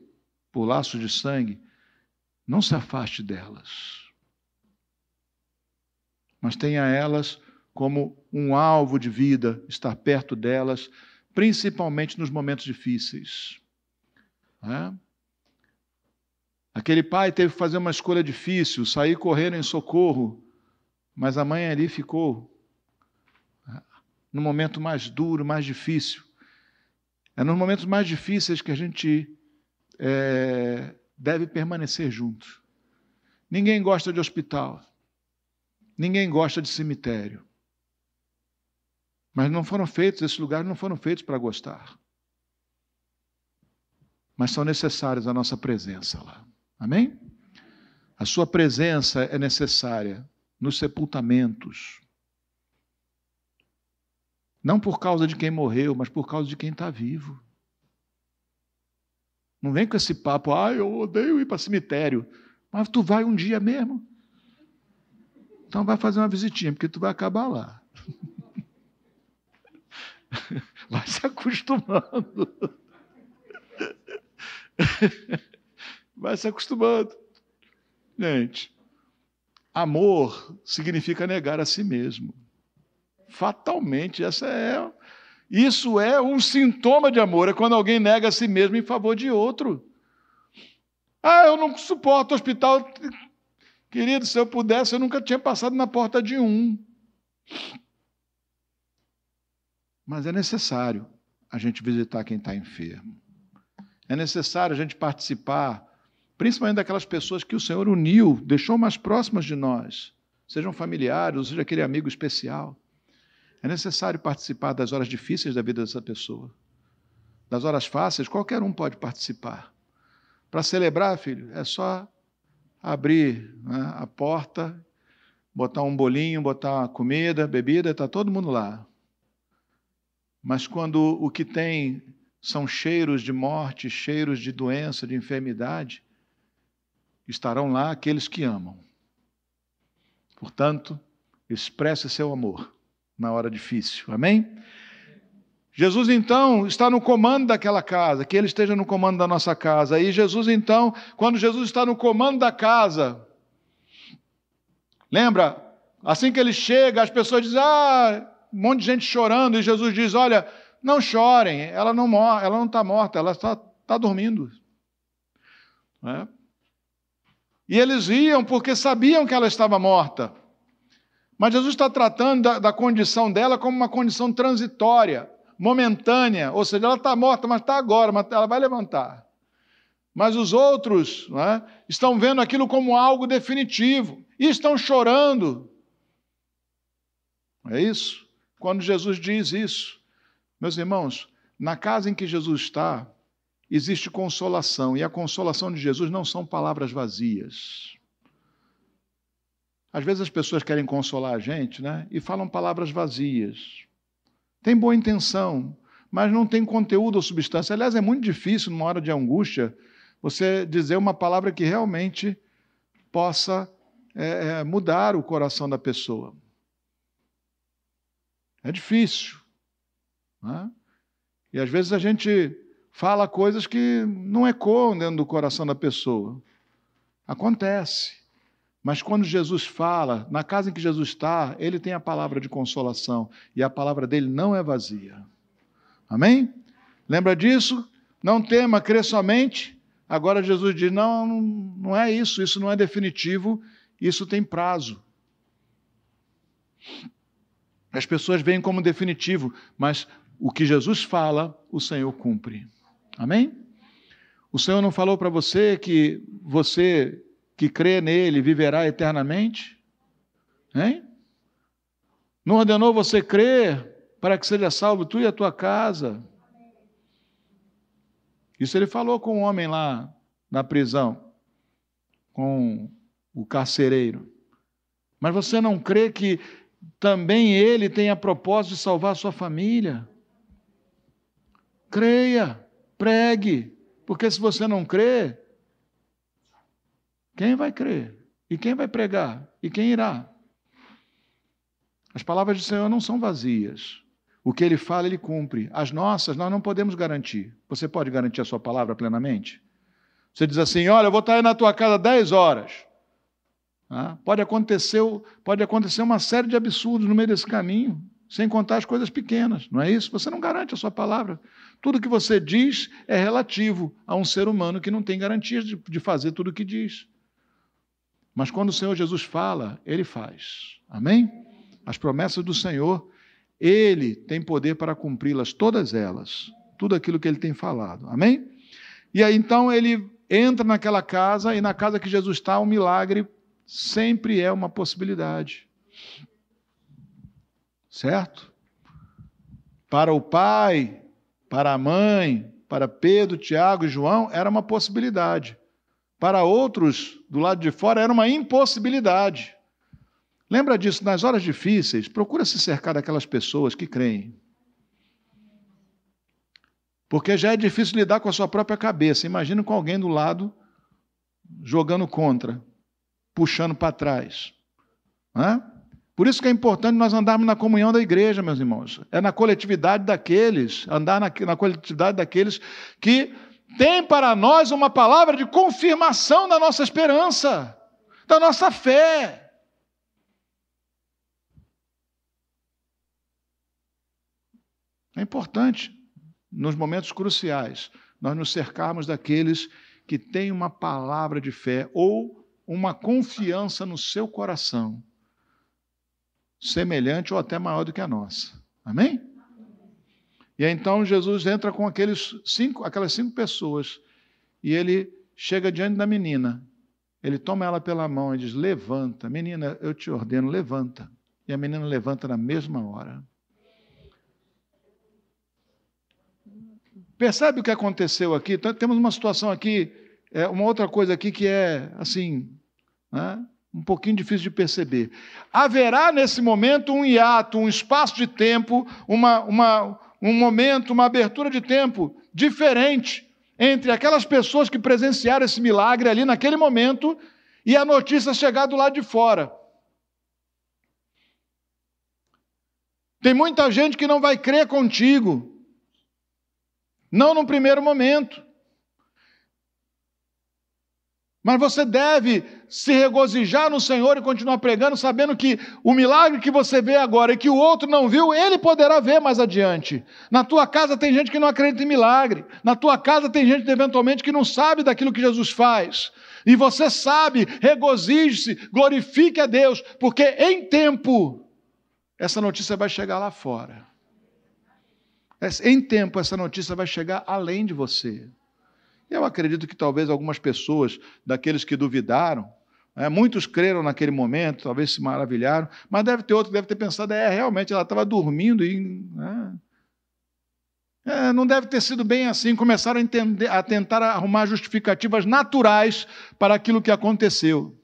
por laço de sangue, não se afaste delas. Mas tenha elas como um alvo de vida, estar perto delas, principalmente nos momentos difíceis. É? Aquele pai teve que fazer uma escolha difícil, sair correndo em socorro, mas a mãe ali ficou no momento mais duro, mais difícil. É nos momentos mais difíceis que a gente é, deve permanecer junto. Ninguém gosta de hospital. Ninguém gosta de cemitério. Mas não foram feitos, esses lugares não foram feitos para gostar. Mas são necessários a nossa presença lá. Amém? A sua presença é necessária nos sepultamentos, não por causa de quem morreu, mas por causa de quem está vivo. Não vem com esse papo, ah, eu odeio ir para cemitério. Mas tu vai um dia mesmo. Então vai fazer uma visitinha, porque tu vai acabar lá. Vai se acostumando. Vai se acostumando. Gente, amor significa negar a si mesmo fatalmente. Essa é, isso é um sintoma de amor, é quando alguém nega a si mesmo em favor de outro. Ah, eu não suporto hospital. Querido, se eu pudesse, eu nunca tinha passado na porta de um. Mas é necessário a gente visitar quem está enfermo. É necessário a gente participar, principalmente daquelas pessoas que o Senhor uniu, deixou mais próximas de nós, sejam familiares, ou seja aquele amigo especial. É necessário participar das horas difíceis da vida dessa pessoa. Das horas fáceis, qualquer um pode participar. Para celebrar, filho, é só abrir né, a porta, botar um bolinho, botar comida, bebida, está todo mundo lá. Mas quando o que tem são cheiros de morte, cheiros de doença, de enfermidade, estarão lá aqueles que amam. Portanto, expresse seu amor na hora difícil. Amém? Jesus então está no comando daquela casa, que ele esteja no comando da nossa casa. E Jesus então, quando Jesus está no comando da casa, lembra? Assim que ele chega, as pessoas dizem: "Ah, um monte de gente chorando", e Jesus diz: "Olha, não chorem, ela não morre, ela não está morta, ela está, está dormindo". É? E eles iam porque sabiam que ela estava morta. Mas Jesus está tratando da, da condição dela como uma condição transitória momentânea, ou seja, ela está morta, mas está agora, mas ela vai levantar. Mas os outros é, estão vendo aquilo como algo definitivo e estão chorando. É isso? Quando Jesus diz isso, meus irmãos, na casa em que Jesus está, existe consolação, e a consolação de Jesus não são palavras vazias. Às vezes as pessoas querem consolar a gente né, e falam palavras vazias. Tem boa intenção, mas não tem conteúdo ou substância. Aliás, é muito difícil, numa hora de angústia, você dizer uma palavra que realmente possa é, é, mudar o coração da pessoa. É difícil. Né? E às vezes a gente fala coisas que não ecoam dentro do coração da pessoa. Acontece. Mas quando Jesus fala, na casa em que Jesus está, ele tem a palavra de consolação e a palavra dele não é vazia. Amém? Lembra disso? Não tema, crê somente. Agora Jesus diz: não, não é isso, isso não é definitivo, isso tem prazo. As pessoas veem como definitivo, mas o que Jesus fala, o Senhor cumpre. Amém? O Senhor não falou para você que você que crê nele viverá eternamente? Hein? Não ordenou você crer para que seja salvo tu e a tua casa? Isso ele falou com o homem lá na prisão, com o carcereiro. Mas você não crê que também ele tem a propósito de salvar a sua família? Creia, pregue, porque se você não crê, quem vai crer? E quem vai pregar? E quem irá? As palavras do Senhor não são vazias. O que ele fala, ele cumpre. As nossas, nós não podemos garantir. Você pode garantir a sua palavra plenamente? Você diz assim: Olha, eu vou estar aí na tua casa 10 horas. Ah, pode, acontecer, pode acontecer uma série de absurdos no meio desse caminho, sem contar as coisas pequenas, não é isso? Você não garante a sua palavra. Tudo que você diz é relativo a um ser humano que não tem garantias de, de fazer tudo o que diz. Mas quando o Senhor Jesus fala, ele faz. Amém? As promessas do Senhor, ele tem poder para cumpri-las, todas elas. Tudo aquilo que ele tem falado. Amém? E aí então ele entra naquela casa e na casa que Jesus está, um milagre sempre é uma possibilidade. Certo? Para o pai, para a mãe, para Pedro, Tiago e João, era uma possibilidade. Para outros, do lado de fora, era uma impossibilidade. Lembra disso, nas horas difíceis, procura se cercar daquelas pessoas que creem. Porque já é difícil lidar com a sua própria cabeça. Imagina com alguém do lado jogando contra, puxando para trás. Por isso que é importante nós andarmos na comunhão da igreja, meus irmãos. É na coletividade daqueles, andar na, na coletividade daqueles que tem para nós uma palavra de confirmação da nossa esperança, da nossa fé. É importante, nos momentos cruciais, nós nos cercarmos daqueles que têm uma palavra de fé ou uma confiança no seu coração, semelhante ou até maior do que a nossa. Amém? E então Jesus entra com aqueles cinco, aquelas cinco pessoas e ele chega diante da menina. Ele toma ela pela mão e diz: Levanta, menina, eu te ordeno, levanta. E a menina levanta na mesma hora. Percebe o que aconteceu aqui? Então, temos uma situação aqui, é, uma outra coisa aqui que é assim, né, um pouquinho difícil de perceber. Haverá nesse momento um hiato, um espaço de tempo, uma, uma, um momento, uma abertura de tempo diferente entre aquelas pessoas que presenciaram esse milagre ali naquele momento e a notícia chegar do lado de fora. Tem muita gente que não vai crer contigo, Não no primeiro momento. Mas você deve se regozijar no Senhor e continuar pregando, sabendo que o milagre que você vê agora e que o outro não viu, ele poderá ver mais adiante. Na tua casa tem gente que não acredita em milagre. Na tua casa tem gente, eventualmente, que não sabe daquilo que Jesus faz. E você sabe, regozije-se, glorifique a Deus, porque em tempo essa notícia vai chegar lá fora. Em tempo essa notícia vai chegar além de você. Eu acredito que talvez algumas pessoas, daqueles que duvidaram, é, muitos creram naquele momento, talvez se maravilharam, mas deve ter outro que deve ter pensado, é, realmente ela estava dormindo e. Né? É, não deve ter sido bem assim. Começaram a, entender, a tentar arrumar justificativas naturais para aquilo que aconteceu.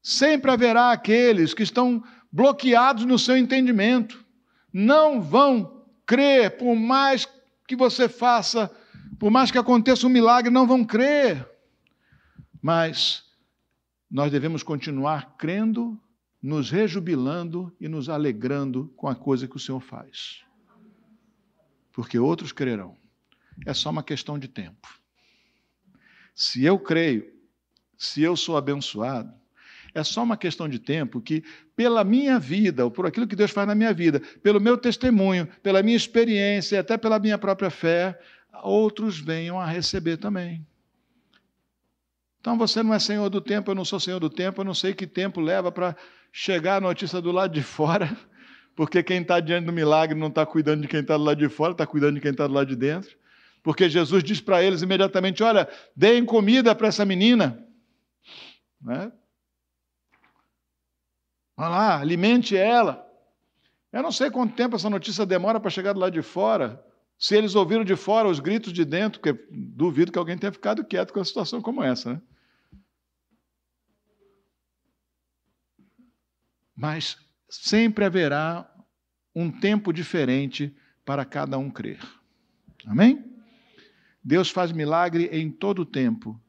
Sempre haverá aqueles que estão bloqueados no seu entendimento. Não vão crer, por mais que você faça por mais que aconteça um milagre, não vão crer. Mas nós devemos continuar crendo, nos rejubilando e nos alegrando com a coisa que o Senhor faz. Porque outros crerão. É só uma questão de tempo. Se eu creio, se eu sou abençoado, é só uma questão de tempo que, pela minha vida, ou por aquilo que Deus faz na minha vida, pelo meu testemunho, pela minha experiência, até pela minha própria fé, outros venham a receber também. Então você não é senhor do tempo, eu não sou senhor do tempo, eu não sei que tempo leva para chegar a notícia do lado de fora, porque quem está diante do milagre não está cuidando de quem está do lado de fora, está cuidando de quem está do lado de dentro. Porque Jesus diz para eles imediatamente: Olha, deem comida para essa menina. Né? Vá lá, alimente ela. Eu não sei quanto tempo essa notícia demora para chegar do lado de fora. Se eles ouviram de fora os gritos de dentro, porque duvido que alguém tenha ficado quieto com uma situação como essa. Né? Mas sempre haverá um tempo diferente para cada um crer. Amém? Deus faz milagre em todo o tempo,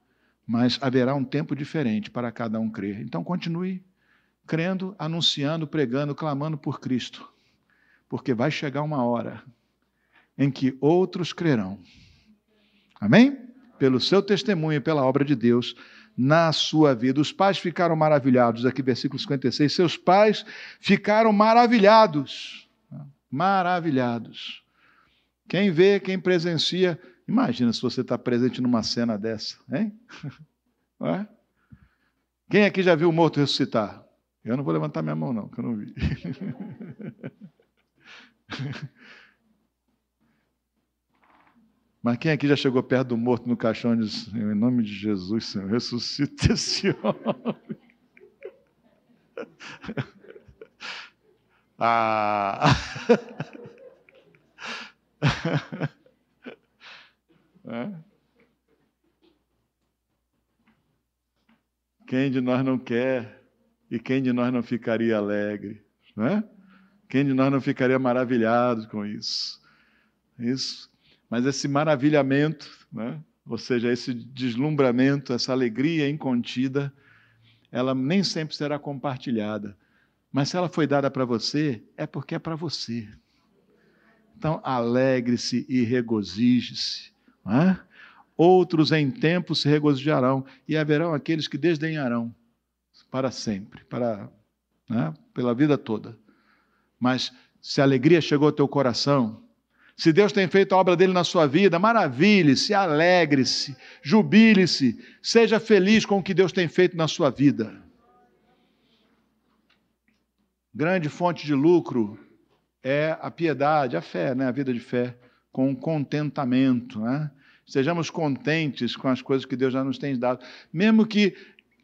mas haverá um tempo diferente para cada um crer. Então continue crendo, anunciando, pregando, clamando por Cristo, porque vai chegar uma hora em que outros crerão. Amém? Pelo seu testemunho e pela obra de Deus na sua vida. Os pais ficaram maravilhados, aqui versículo 56. Seus pais ficaram maravilhados. Maravilhados. Quem vê, quem presencia, imagina se você está presente numa cena dessa, hein? Quem aqui já viu o morto ressuscitar? Eu não vou levantar minha mão, não, que eu não vi. Mas quem aqui já chegou perto do morto no caixão e disse: Em nome de Jesus, Senhor, ressuscita esse homem. ah. é? Quem de nós não quer e quem de nós não ficaria alegre? Não é? Quem de nós não ficaria maravilhado com isso? Isso mas esse maravilhamento, né? ou seja, esse deslumbramento, essa alegria incontida, ela nem sempre será compartilhada. Mas se ela foi dada para você, é porque é para você. Então, alegre-se e regozije-se. É? Outros em tempo se regozijarão, e haverão aqueles que desdenharão para sempre, para, né? pela vida toda. Mas se a alegria chegou ao teu coração, se Deus tem feito a obra dele na sua vida, maravilhe-se, alegre-se, jubile-se, seja feliz com o que Deus tem feito na sua vida. Grande fonte de lucro é a piedade, a fé, né? a vida de fé, com contentamento. Né? Sejamos contentes com as coisas que Deus já nos tem dado, mesmo que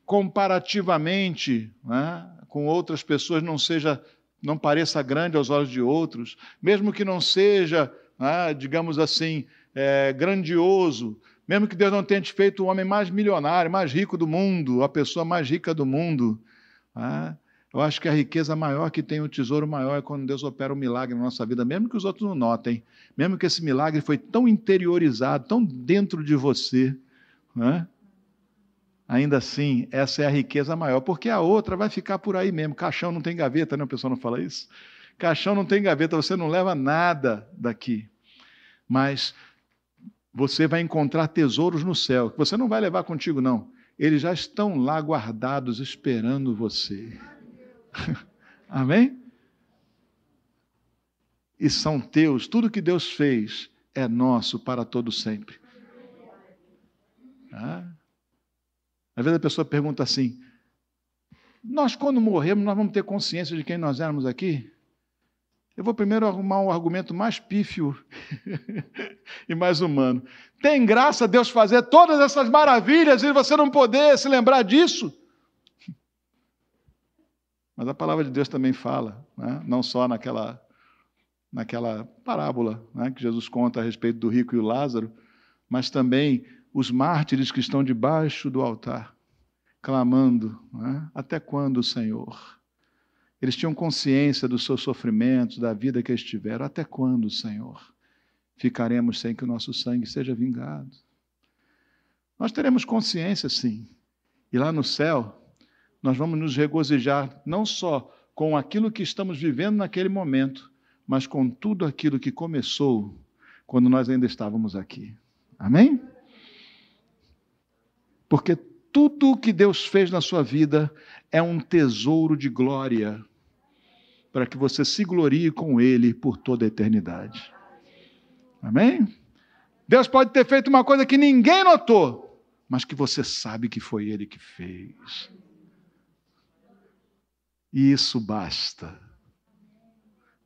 comparativamente né, com outras pessoas não seja não pareça grande aos olhos de outros, mesmo que não seja, ah, digamos assim, é, grandioso, mesmo que Deus não tenha te feito o homem mais milionário, mais rico do mundo, a pessoa mais rica do mundo. Ah, eu acho que a riqueza maior que tem, o tesouro maior, é quando Deus opera um milagre na nossa vida, mesmo que os outros não notem, mesmo que esse milagre foi tão interiorizado, tão dentro de você. Né? Ainda assim, essa é a riqueza maior, porque a outra vai ficar por aí mesmo. Caixão não tem gaveta, né? O pessoal não fala isso? Caixão não tem gaveta, você não leva nada daqui. mas você vai encontrar tesouros no céu, que você não vai levar contigo, não. Eles já estão lá guardados, esperando você. Amém? E são teus, tudo que Deus fez é nosso para todo sempre. Ah. Às vezes a pessoa pergunta assim: Nós, quando morremos, nós vamos ter consciência de quem nós éramos aqui? Eu vou primeiro arrumar um argumento mais pífio e mais humano. Tem graça Deus fazer todas essas maravilhas e você não poder se lembrar disso? Mas a palavra de Deus também fala, né? não só naquela, naquela parábola né? que Jesus conta a respeito do rico e o Lázaro, mas também os mártires que estão debaixo do altar, clamando: né? Até quando, Senhor? Eles tinham consciência dos seus sofrimentos, da vida que eles tiveram. Até quando, Senhor, ficaremos sem que o nosso sangue seja vingado? Nós teremos consciência, sim. E lá no céu, nós vamos nos regozijar não só com aquilo que estamos vivendo naquele momento, mas com tudo aquilo que começou quando nós ainda estávamos aqui. Amém? Porque tudo o que Deus fez na sua vida é um tesouro de glória para que você se glorie com Ele por toda a eternidade. Amém? Deus pode ter feito uma coisa que ninguém notou, mas que você sabe que foi Ele que fez. E isso basta.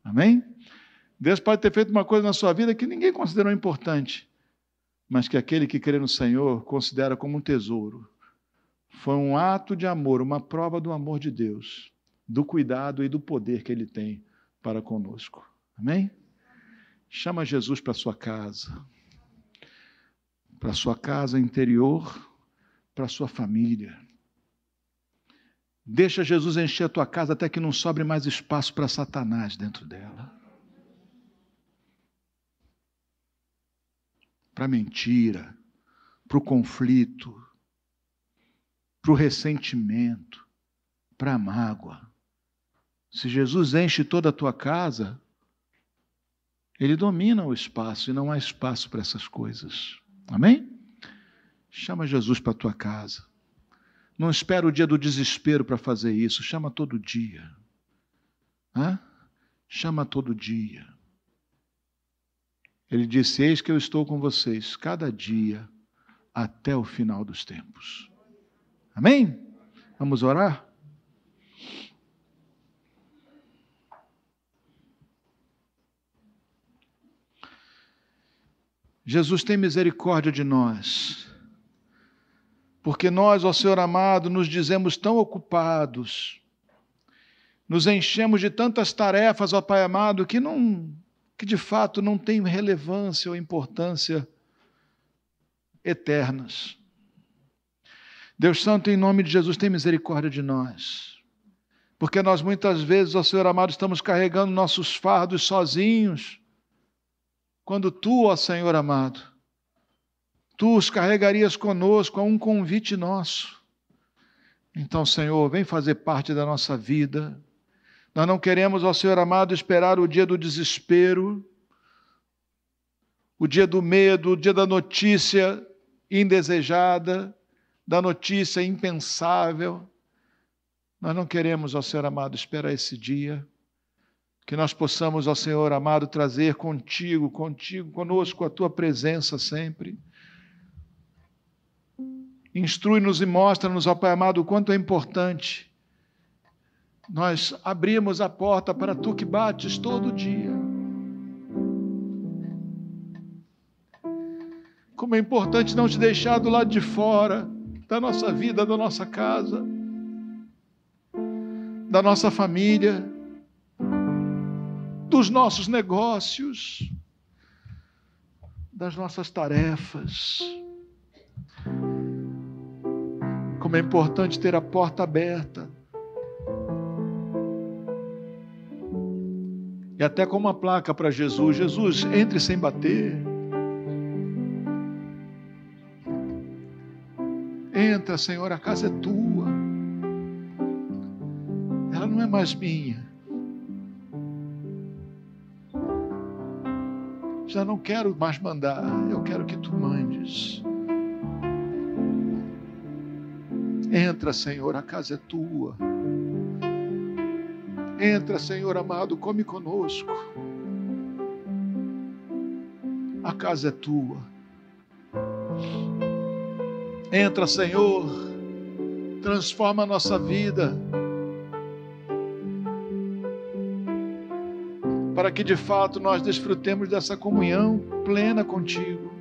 Amém? Deus pode ter feito uma coisa na sua vida que ninguém considerou importante, mas que aquele que crê no Senhor considera como um tesouro. Foi um ato de amor, uma prova do amor de Deus do cuidado e do poder que Ele tem para conosco. Amém? Chama Jesus para sua casa, para sua casa interior, para sua família. Deixa Jesus encher a tua casa até que não sobre mais espaço para Satanás dentro dela. Para mentira, para o conflito, para o ressentimento, para a mágoa. Se Jesus enche toda a tua casa, ele domina o espaço e não há espaço para essas coisas. Amém? Chama Jesus para a tua casa. Não espera o dia do desespero para fazer isso. Chama todo dia. Hã? Chama todo dia. Ele disse: Eis que eu estou com vocês cada dia até o final dos tempos. Amém? Vamos orar? Jesus tem misericórdia de nós. Porque nós, ó Senhor amado, nos dizemos tão ocupados, nos enchemos de tantas tarefas, ó Pai amado, que não que de fato não têm relevância ou importância eternas. Deus Santo, em nome de Jesus, tem misericórdia de nós. Porque nós muitas vezes, ó Senhor amado, estamos carregando nossos fardos sozinhos quando tu, ó Senhor amado, tu os carregarias conosco a um convite nosso. Então, Senhor, vem fazer parte da nossa vida. Nós não queremos, ó Senhor amado, esperar o dia do desespero, o dia do medo, o dia da notícia indesejada, da notícia impensável. Nós não queremos, ó Senhor amado, esperar esse dia. Que nós possamos, ó Senhor amado, trazer contigo, contigo, conosco a tua presença sempre. Instrui-nos e mostra-nos, ó Pai amado, o quanto é importante nós abrimos a porta para tu que bates todo dia. Como é importante não te deixar do lado de fora da nossa vida, da nossa casa, da nossa família dos nossos negócios, das nossas tarefas. Como é importante ter a porta aberta. E até com uma placa para Jesus: Jesus, entre sem bater. Entra, Senhor, a casa é tua. Ela não é mais minha. Já não quero mais mandar, eu quero que tu mandes. Entra, Senhor, a casa é tua. Entra, Senhor amado, come conosco. A casa é tua. Entra, Senhor, transforma a nossa vida. Para que de fato nós desfrutemos dessa comunhão plena contigo.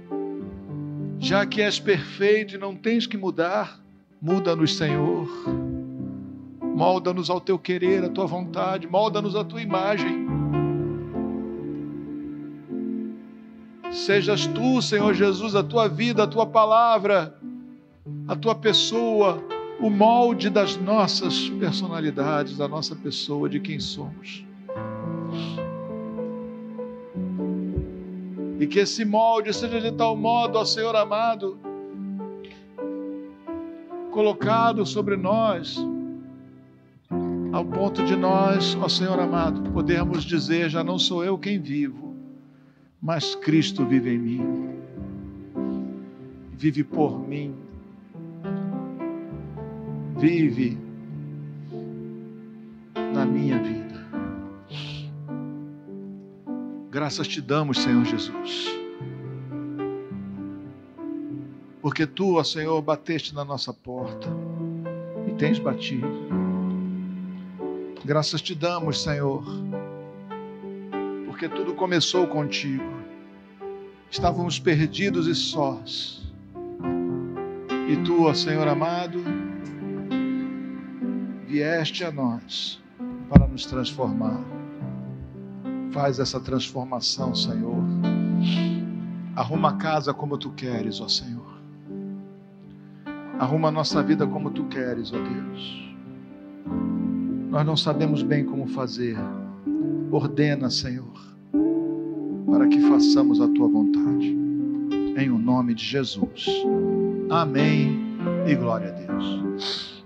Já que és perfeito e não tens que mudar, muda-nos, Senhor. Molda-nos ao teu querer, à tua vontade, molda-nos à tua imagem. Sejas tu, Senhor Jesus, a tua vida, a tua palavra, a tua pessoa, o molde das nossas personalidades, da nossa pessoa, de quem somos. E que esse molde seja de tal modo, ó Senhor amado, colocado sobre nós, ao ponto de nós, ó Senhor amado, podermos dizer: já não sou eu quem vivo, mas Cristo vive em mim, vive por mim, vive na minha vida. Graças te damos, Senhor Jesus. Porque tu, ó Senhor, bateste na nossa porta e tens batido. Graças te damos, Senhor, porque tudo começou contigo. Estávamos perdidos e sós. E tu, ó Senhor amado, vieste a nós para nos transformar. Faz essa transformação, Senhor. Arruma a casa como tu queres, ó Senhor. Arruma a nossa vida como tu queres, ó Deus. Nós não sabemos bem como fazer. Ordena, Senhor, para que façamos a tua vontade. Em o nome de Jesus. Amém e glória a Deus.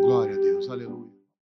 Glória a Deus. Aleluia.